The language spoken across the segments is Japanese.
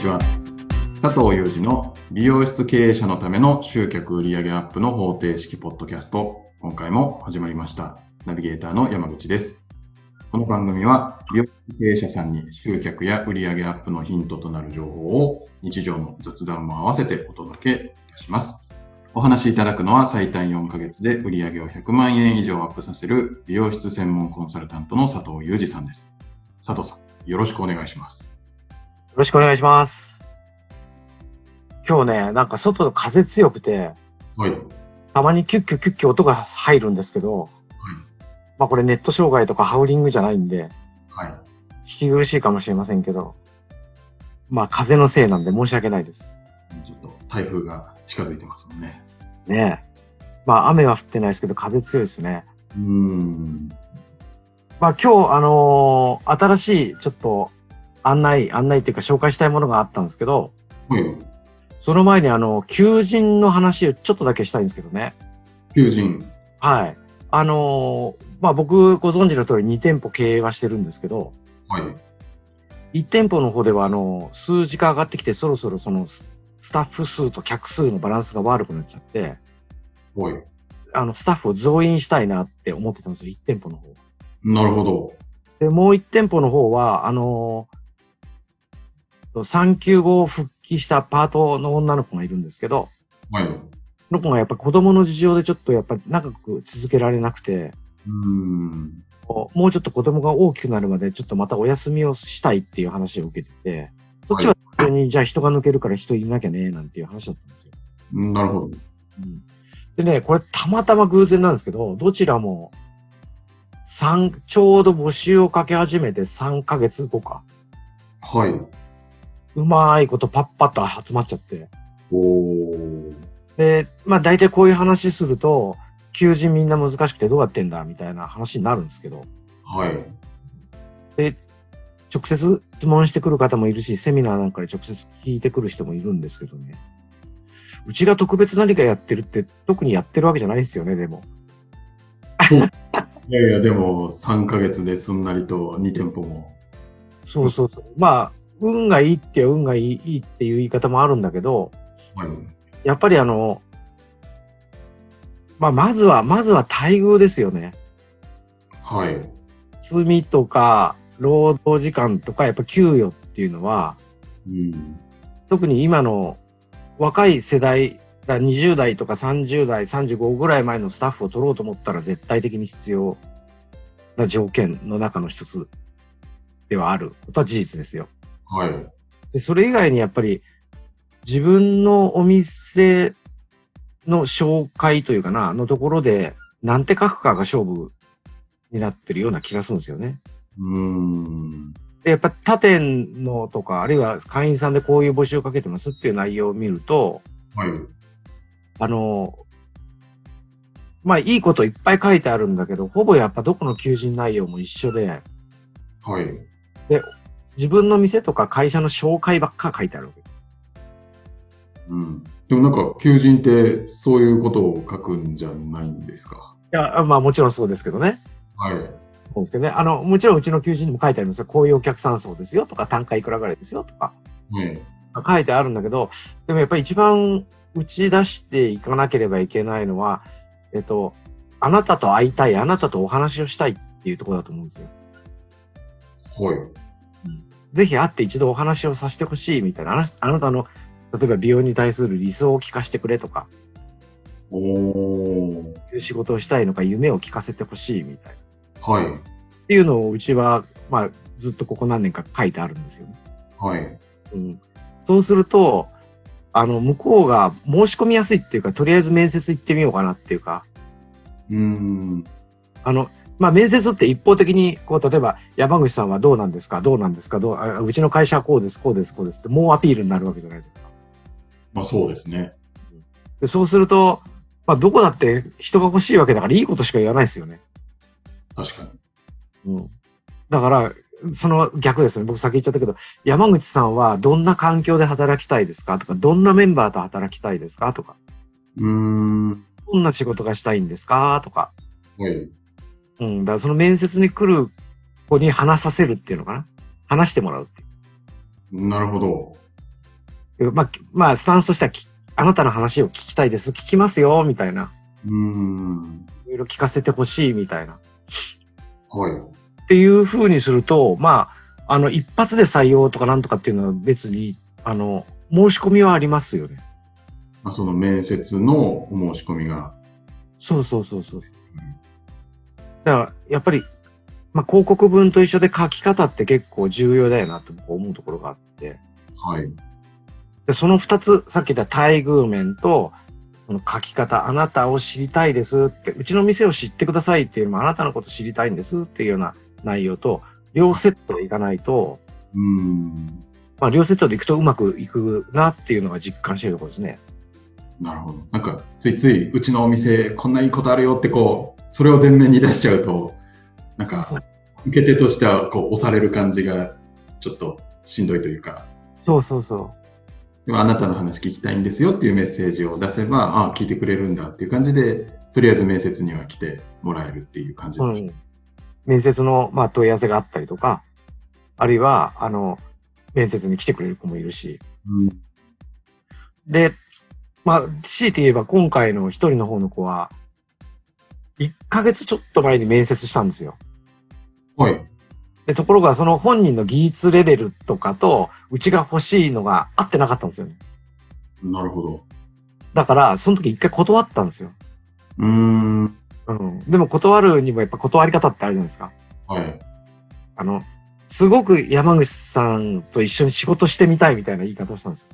ちは。佐藤祐二の美容室経営者のための集客売上アップの方程式ポッドキャスト。今回も始まりました。ナビゲーターの山口です。この番組は美容室経営者さんに集客や売上アップのヒントとなる情報を日常の雑談も合わせてお届けいたします。お話しいただくのは最短4ヶ月で売上を100万円以上アップさせる美容室専門コンサルタントの佐藤祐二さんです。佐藤さん、よろしくお願いします。よろしくお願いします。今日ね、なんか外の風強くて、はい。たまにキュッキュッキュッキュ音が入るんですけど、まあこれネット障害とかハウリングじゃないんで、はい。聞き苦しいかもしれませんけど、まあ風のせいなんで申し訳ないです。ちょっと台風が近づいてますもんね。ねえ。まあ雨は降ってないですけど風強いですね。うーん。まあ今日、あのー新しいちょっと案内、案内っていうか紹介したいものがあったんですけど、はい。その前にあの、求人の話をちょっとだけしたいんですけどね。求人。はい。あのーまあ僕ご存知の通り2店舗経営はしてるんですけど、はい。1店舗の方ではあの、数字が上がってきてそろそろそのススタッフ数と客数のバランスが悪くなっちゃって、はい。あの、スタッフを増員したいなって思ってたんですよ、1店舗の方。なるほど。で、もう1店舗の方は、あのー産休後復帰したパートの女の子がいるんですけど、はい。の子がやっぱ子供の事情でちょっとやっぱ長く続けられなくて、ーん。もうちょっと子供が大きくなるまでちょっとまたお休みをしたいっていう話を受けてて、そっちは普通にじゃあ人が抜けるから人いなきゃね、なんていう話だったんですよ。なるほど。うん、でね、これたまたま偶然なんですけど、どちらも三ちょうど募集をかけ始めて3ヶ月後か。はい。うまいことパッパッと集まっちゃって。で、まあ大体こういう話すると、求人みんな難しくてどうやってんだみたいな話になるんですけど、はい。直接質問してくる方もいるし、セミナーなんかで直接聞いてくる人もいるんですけどね。うちが特別何かやってるって特にやってるわけじゃないですよね、でも。いやいや、でも3ヶ月ですんなりと2店舗も。そうそうそう。まあ、運がいいって運がいいっていう言い方もあるんだけど、はい。やっぱりあの、まあ、まずは、まずは待遇ですよね。はい。罪とか、労働時間とか、やっぱ給与っていうのは、うん。特に今の若い世代が20代とか30代、35ぐらい前のスタッフを取ろうと思ったら絶対的に必要な条件の中の一つではあることは事実ですよ。はい。で、それ以外にやっぱり自分のお店の紹介というかな、のところでなんて書くかが勝負になってるような気がするんですよね。うーん。で、やっぱ他店のとか、あるいは会員さんでこういう募集をかけてますっていう内容を見ると、はい。あの、まあいいこといっぱい書いてあるんだけど、ほぼやっぱどこの求人内容も一緒で、はい。自分の店とか会社の紹介ばっか書いてあるわけです。うん。でもなんか、求人ってそういうことを書くんじゃないんですか？いや、まあもちろんそうですけどね。はい。そうですけどね。あの、もちろんうちの求人にも書いてありますよ。こういうお客さん層ですよとか、単価いくらぐらいですよとか、はい。書いてあるんだけど、でもやっぱり一番打ち出していかなければいけないのは、えっと、あなたと会いたい、あなたとお話をしたいっていうところだと思うんですよ。はい。ぜひ会って一度お話をさせてほしいみたいな、あなあなたの、例えば美容に対する理想を聞かせてくれとか、お仕事をしたいのか、夢を聞かせてほしいみたいな。はい。っていうのをうちは、まあ、ずっとここ何年か書いてあるんですよね。はい。うん。そうすると、あの、向こうが申し込みやすいっていうか、とりあえず面接行ってみようかなっていうか、うーん。あの、まあ、面接って一方的に、こう、例えば、山口さんはどうなんですか？どうなんですかどうあうちの会社はこうです、こうです、こうですって、もうアピールになるわけじゃないですか。まあそうですね。でそうすると、まあ、どこだって人が欲しいわけだから、いいことしか言わないですよね。確かに。うん。だから、その逆ですね。僕先言っちゃったけど、山口さんはどんな環境で働きたいですか？とか、どんなメンバーと働きたいですか？とか、うーん。どんな仕事がしたいんですか？とか、はい。うん。だからその面接に来る子に話させるっていうのかな。話してもらうっていう。なるほど。まあ、まあ、スタンスとしてはき、あなたの話を聞きたいです。聞きますよ、みたいな。うん。いろいろ聞かせてほしい、みたいな。っはい。ていう風にすると、まあ、あの、一発で採用とかなんとかっていうのは別に、あの、申し込みはありますよね。まあ、その面接のお申し込みが。そうそうそうそう。だから、やっぱり、まあ、広告文と一緒で書き方って結構重要だよなと僕思うところがあって。はい。で、その二つ、さっき言った待遇面と、その書き方、あなたを知りたいですって、うちの店を知ってくださいっていうのも、あなたのこと知りたいんですっていうような内容と、両セットでいかないと、うん。まあ、両セットでいくとうまくいくなっていうのが実感してるところですね。なるほど。なんか、ついつい、うちのお店、こんないいことあるよって、こう、それを前面に出しちゃうと、なんか、受け手としては、こう、押される感じが、ちょっとしんどいというか、そうそうそでもあなたの話聞きたいんですよっていうメッセージを出せば、ああ、聞いてくれるんだっていう感じで、とりあえず面接には来てもらえるっていう感じう。うです。ん。面接の、まあ、問い合わせがあったりとか、あるいは、あの、面接に来てくれる子もいるし。うんで、まあ、強いて言えば今回の一人の方の子は、1ヶ月ちょっと前に面接したんですよ。はい。で、ところがその本人の技術レベルとかと、うちが欲しいのが合ってなかったんですよね。なるほど。だから、その時一回断ったんですよ。うーん。うん。でも断るにもやっぱ断り方ってあるじゃないですか。はい。あの、すごく山口さんと一緒に仕事してみたいみたいな言い方をしたんですよ。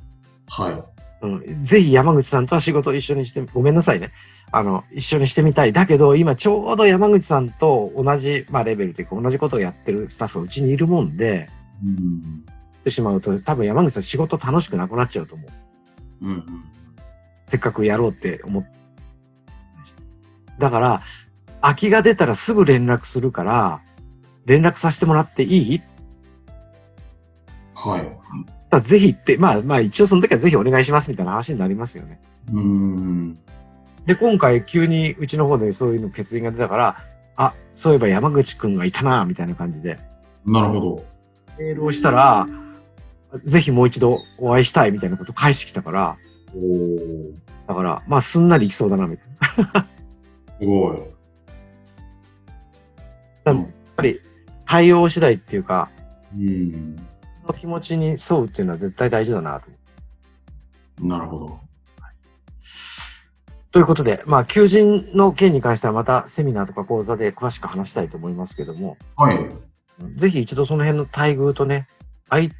はい。うん。ぜひ山口さんとは仕事を一緒にして、ごめんなさいね。あの、一緒にしてみたい。だけど、今ちょうど山口さんと同じ、まあレベルというか同じことをやってるスタッフがうちにいるもんで、うん。ってしまうと、多分山口さん仕事楽しくなくなっちゃうと思う。うん。せっかくやろうって思って。だから、空きが出たらすぐ連絡するから、連絡させてもらっていい？はい。だからぜひって、まあまあ一応その時はぜひお願いしますみたいな話になりますよね。うん。で、今回急にうちの方でそういうの決意が出たから、あ、そういえば山口くんがいたな、みたいな感じで、なるほど。メールをしたら、ぜひもう一度お会いしたいみたいなこと返してきたから、おー。だから、まあすんなりいきそうだな、みたいな。すごい。やっぱり対応次第っていうか、うん。その気持ちに沿うっていうのは絶対大事だなと。なるほど。ということで、まあ、求人の件に関してはまたセミナーとか講座で詳しく話したいと思いますけども、はい。ぜひ一度その辺の待遇とね、相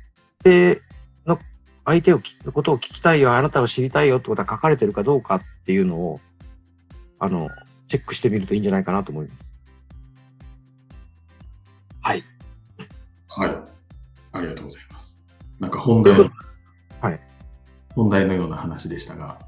手の、相手をきのことを聞きたいよ、あなたを知りたいよってことが書かれてるかどうかっていうのを、あの、チェックしてみるといいんじゃないかなと思います。はい。はい。ありがとうございます。なんか本題の、はい。本題のような話でしたが、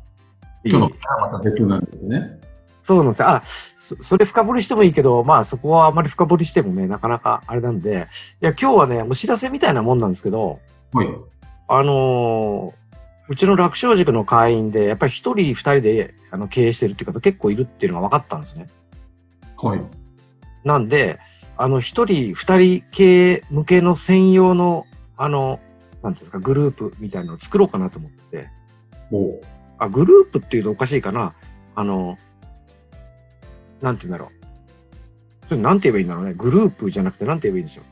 今日のはまた別なんですね。そうなんですよ。あ、そそれ深掘りしてもいいけど、まあそこはあまり深掘りしてもね、なかなかあれなんで、いや、今日はね、お知らせみたいなもんなんですけど、はい。あのーうちの楽勝塾の会員で、やっぱり一人二人であの経営してるっていう方結構いるっていうのが分かったんですね。はい。なんで、あの、一人二人経営向けの専用の、あの、なんですか、グループみたいなのを作ろうかなと思って。おあ、グループっていうとおかしいかな。あの、なんて言うんだろう。それなんて言えばいいんだろうね。グループじゃなくてなんて言えばいいんでしょう。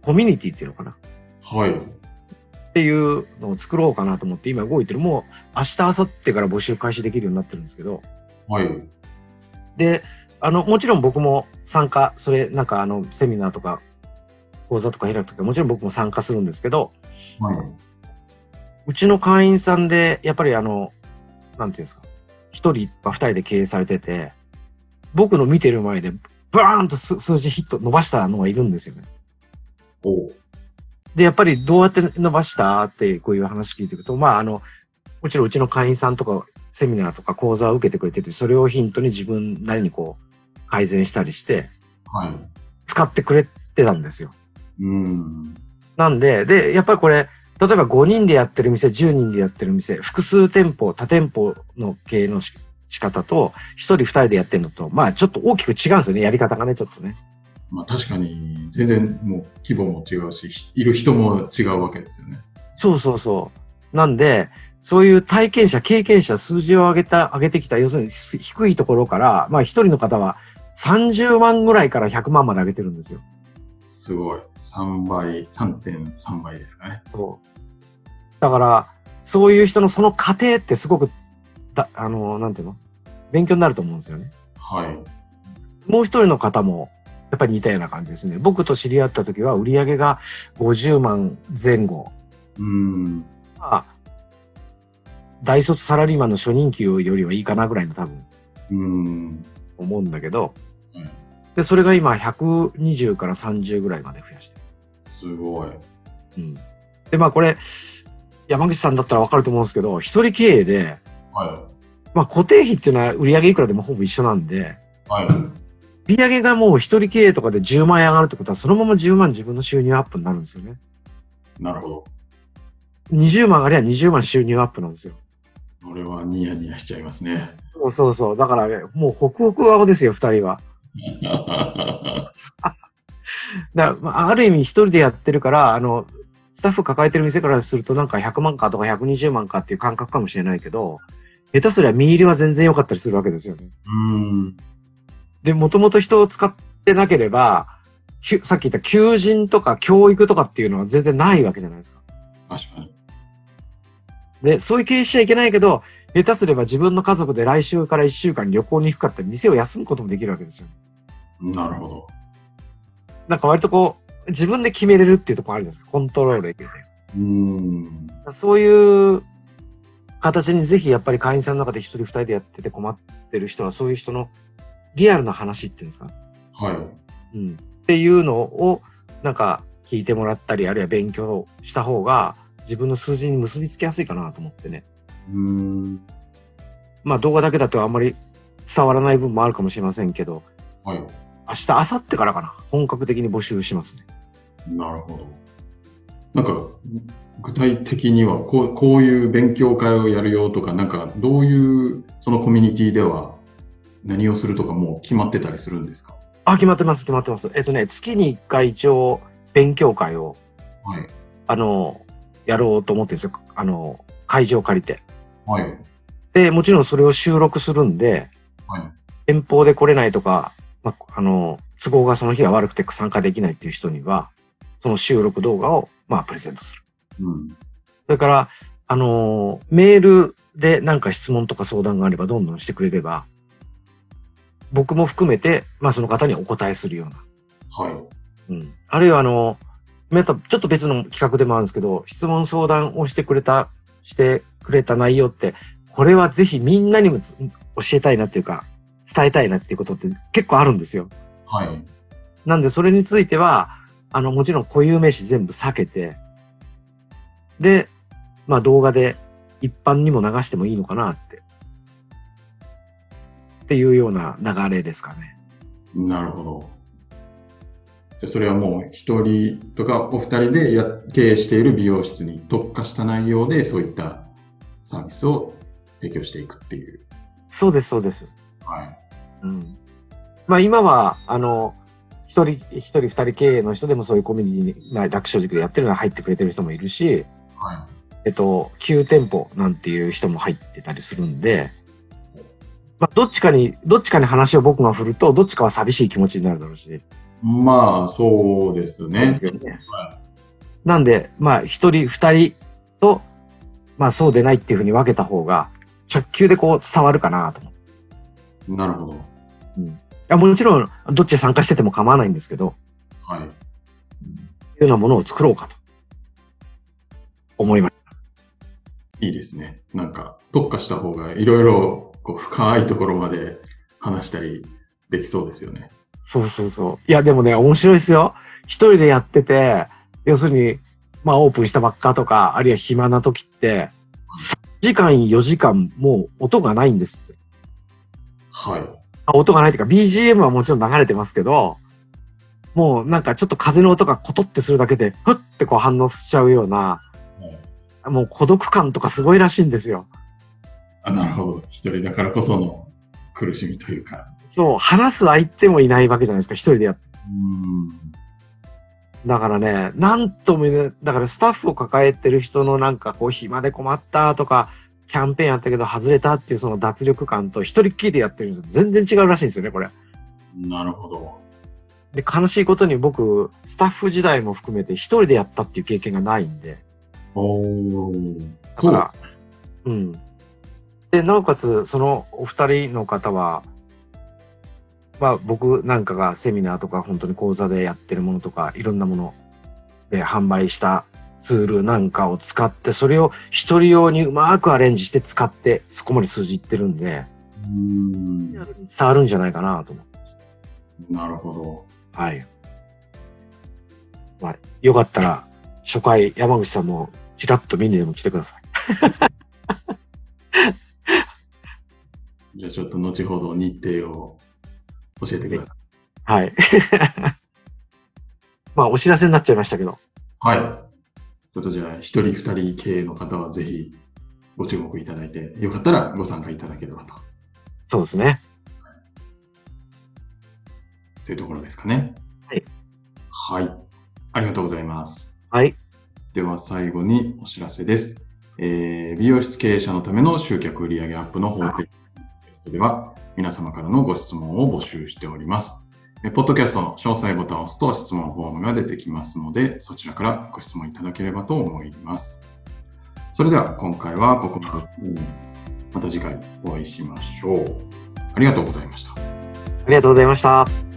コミュニティっていうのかな。はい。っていうのを作ろうかなと思って今動いてる。もう明日、明後日から募集開始できるようになってるんですけど。はい。で、あの、もちろん僕も参加、それ、なんかあの、セミナーとか、講座とか開くときもちろん僕も参加するんですけど、はい。うちの会員さんで、やっぱりあの、なんていうんですか、一人か二人で経営されてて、僕の見てる前で、バーンと数数字ヒット伸ばしたのがいるんですよね。おで、やっぱりどうやって伸ばしたってこういう話聞いていくと、まああの、もちろんうちの会員さんとかセミナーとか講座を受けてくれてて、それをヒントに自分なりにこう改善したりして、はい。使ってくれてたんですよ。うん。なんで、で、やっぱりこれ、例えば5人でやってる店、10人でやってる店、複数店舗、多店舗の経営のし仕方と、1人2人でやってるのと、まあちょっと大きく違うんですよね、やり方がね、ちょっとね。まあ確かに、全然もう規模も違うし、いる人も違うわけですよね。そうそうそう。なんで、そういう体験者、経験者、数字を上げた、上げてきた、要するに低いところから、まあ一人の方は30万ぐらいから100万まで上げてるんですよ。すごい。3倍、3.3倍ですかね。そう。だから、そういう人のその過程ってすごく、だあの、なんていうの？勉強になると思うんですよね。はい。もう一人の方も、やっぱり似たような感じですね。僕と知り合った時は売り上げが50万前後。うん。まあ、大卒サラリーマンの初任給よりはいいかなぐらいの多分うん。思うんだけど、はいで、それが今120から30ぐらいまで増やしてすごい。る。うん。で、まあこれ、山口さんだったらわかると思うんですけど、一人経営で、はまあ固定費っていうのは売り上げいくらでもほぼ一緒なんで、い。はい。売り上げがもう一人経営とかで10万円上がるってことは、そのまま10万自分の収入アップになるんですよね。なるほど。20万上がりゃ20万収入アップなんですよ。それはニヤニヤしちゃいますね。そうそうそう。だからね、もうホクホク顔ですよ、二人は。だまあ、ある意味一人でやってるから、あの、スタッフ抱えてる店からするとなんか100万かとか120万かっていう感覚かもしれないけど、下手すりゃ見入りは全然良かったりするわけですよね。うん。で、もともと人を使ってなければ、さっき言った求人とか教育とかっていうのは全然ないわけじゃないですか。確かに。で、そういう経営しちゃいけないけど、下手すれば自分の家族で来週から1週間旅行に行くかって店を休むこともできるわけですよ。なるほど。なんか割とこう、自分で決めれるっていうところあるじゃないですか。コントロールできる。うん。そういう形にぜひやっぱり会員さんの中で一人二人でやってて困ってる人はそういう人のリアルな話っていうんですか。はい。うん。っていうのをなんか聞いてもらったり、あるいは勉強した方が自分の数字に結びつきやすいかなと思ってね。うん。まあ動画だけだとあんまり伝わらない部分もあるかもしれませんけど、はい。明日、明後日からかな。本格的に募集しますね。なるほど。なんか、具体的にはこう、こういう勉強会をやるよとか、なんか、どういう、そのコミュニティでは何をするとかもう決まってたりするんですか？あ、決まってます、決まってます。えっとね、月に1回一応勉強会を、はい。あの、やろうと思ってるんですよ。あの、会場を借りて。はい。で、もちろんそれを収録するんで、はい。遠方で来れないとか、まあ、あの、都合がその日が悪くて参加できないっていう人には、その収録動画を、まあ、プレゼントする。うん。それから、あのーメールでなんか質問とか相談があればどんどんしてくれれば、僕も含めて、まあその方にお答えするような。はい。うん。あるいはあの、またちょっと別の企画でもあるんですけど、質問相談をしてくれた、してくれた内容って、これはぜひみんなにもつ教えたいなっていうか、伝えたいなっていうことって結構あるんですよ。はい。なんでそれについては、あの、もちろん固有名詞全部避けて、で、まあ動画で一般にも流してもいいのかなって。っていうような流れですかね。なるほど。じゃあそれはもう一人とかお二人でや経営している美容室に特化した内容でそういったサービスを提供していくっていう。そうです、そうです。はい。うん。まあ今は、あの、一人、一人二人経営の人でもそういうコミュニティに、まあ楽勝塾でやってるのは入ってくれてる人もいるし、はえっと、9店舗なんていう人も入ってたりするんで、まあどっちかに、どっちかに話を僕が振ると、どっちかは寂しい気持ちになるだろうし。い。まあ、そうですそうねです。よねはなんで、まあ一人二人と、まあそうでないっていうふうに分けた方が、直球でこう伝わるかなと思う。なるほど。いやもちろん、どっちで参加してても構わないんですけど、はい。いうようなものを作ろうかと思いましいいですね。なんか、特化した方がいろいろこう深いところまで話したりできそうですよね。た。そうそうそう。いや、でもね、面白いですよ。一人でやってて、要するに、まあオープンしたばっかとか、あるいは暇な時って、3時間、4時間、もう音がないんですって。はい。あ音がないっていうか、BGM はもちろん流れてますけど、もうなんかちょっと風の音がコトってするだけで、ふってこう反応しちゃうような、もう孤独感とかすごいらしいんですよ。あなるほど。一人だからこその苦しみというか。そう、話す相手もいないわけじゃないですか、一人でやって。うん。だからね、なんとも言えない、だからスタッフを抱えてる人のなんかこう暇で困ったとか、キャンペーンやったけど外れたっていうその脱力感と一人っきりでやってるんですよ。全然違うらしいんですよね、これ。なるほど。で、悲しいことに僕、スタッフ時代も含めて一人でやったっていう経験がないんで。おー。だから、うん。で、なおかつ、そのお二人の方は、まあ僕なんかがセミナーとか本当に講座でやってるものとか、いろんなもので販売したツールなんかを使って、それを一人用にうまくアレンジして使って、そこまで数字いってるんで、うん。伝わるんじゃないかなと思ってます。なるほど。はい。まあ、よかったら、初回山口さんもちらっと見にでも来てください。じゃあちょっと後ほど日程を教えてください。はい。まあ、お知らせになっちゃいましたけど。はい。ちょっとじゃあ、一人二人経営の方はぜひご注目いただいて、よかったらご参加いただければと。そうですね。というところですかね。はい。はい。ありがとうございます。はい。では最後にお知らせです。えー美容室経営者のための集客売上アップのホームページでは皆様からのご質問を募集しております。ポッドキャストの詳細ボタンを押すと質問フォームが出てきますので、そちらからご質問いただければと思います。それでは今回はここまでです。また次回お会いしましょう。ありがとうございました。ありがとうございました。